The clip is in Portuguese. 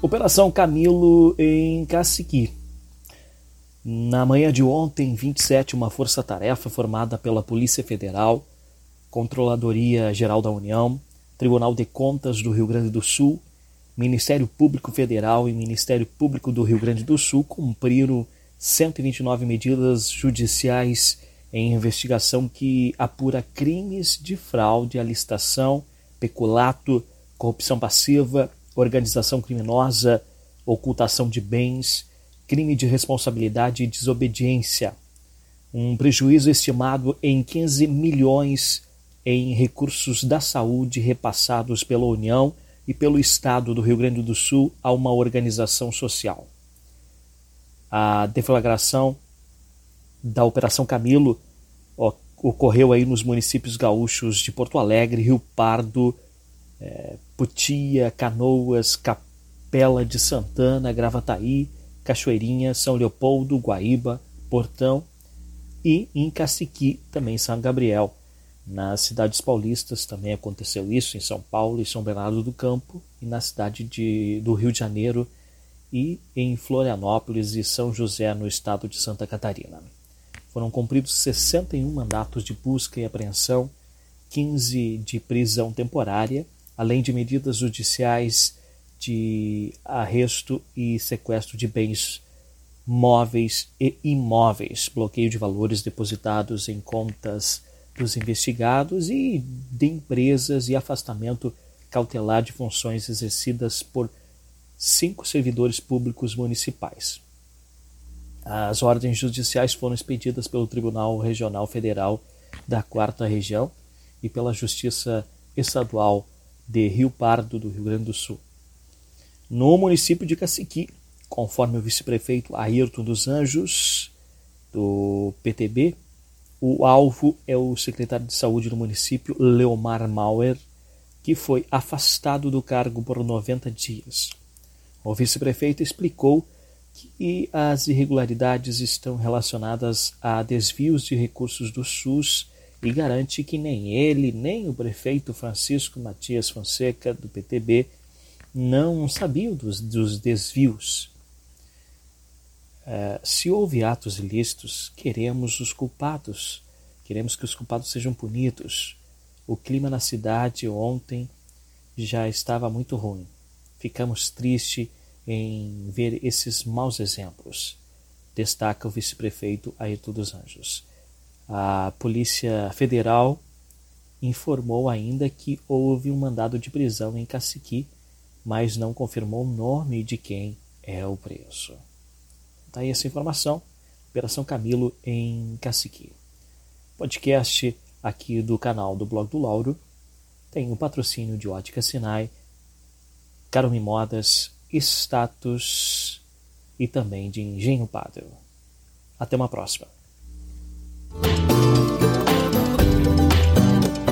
Operação Camilo em Caciqui. Na manhã de ontem, 27, uma força-tarefa formada pela Polícia Federal, Controladoria Geral da União, Tribunal de Contas do Rio Grande do Sul, Ministério Público Federal e Ministério Público do Rio Grande do Sul cumpriram 129 medidas judiciais em investigação que apura crimes de fraude à peculato, corrupção passiva, organização criminosa, ocultação de bens, crime de responsabilidade e desobediência. Um prejuízo estimado em 15 milhões em recursos da saúde repassados pela União e pelo Estado do Rio Grande do Sul a uma organização social. A deflagração da Operação Camilo ocorreu aí nos municípios gaúchos de Porto Alegre, Rio Pardo, é, Putia, Canoas, Capela de Santana, Gravataí, Cachoeirinha, São Leopoldo, Guaíba, Portão e em Caciqui, também São Gabriel. Nas cidades paulistas também aconteceu isso, em São Paulo e São Bernardo do Campo, e na cidade de, do Rio de Janeiro e em Florianópolis e São José, no estado de Santa Catarina. Foram cumpridos 61 mandatos de busca e apreensão, 15 de prisão temporária além de medidas judiciais de arresto e sequestro de bens móveis e imóveis, bloqueio de valores depositados em contas dos investigados e de empresas e afastamento cautelar de funções exercidas por cinco servidores públicos municipais. As ordens judiciais foram expedidas pelo Tribunal Regional Federal da Quarta Região e pela Justiça Estadual de Rio Pardo, do Rio Grande do Sul. No município de Caciqui, conforme o vice-prefeito Ayrton dos Anjos, do PTB, o alvo é o secretário de saúde do município, Leomar Mauer, que foi afastado do cargo por 90 dias. O vice-prefeito explicou que as irregularidades estão relacionadas a desvios de recursos do SUS e garante que nem ele, nem o prefeito Francisco Matias Fonseca, do PTB, não sabiam dos, dos desvios. Uh, se houve atos ilícitos, queremos os culpados, queremos que os culpados sejam punidos. O clima na cidade ontem já estava muito ruim. Ficamos tristes em ver esses maus exemplos, destaca o vice-prefeito Ayrton dos Anjos. A Polícia Federal informou ainda que houve um mandado de prisão em Caciqui, mas não confirmou o nome de quem é o preso. Está aí essa informação. Operação Camilo em Caciqui. Podcast aqui do canal do Blog do Lauro tem o patrocínio de Ótica Sinai, Carome Modas, Status e também de Engenho Padre. Até uma próxima. Bye.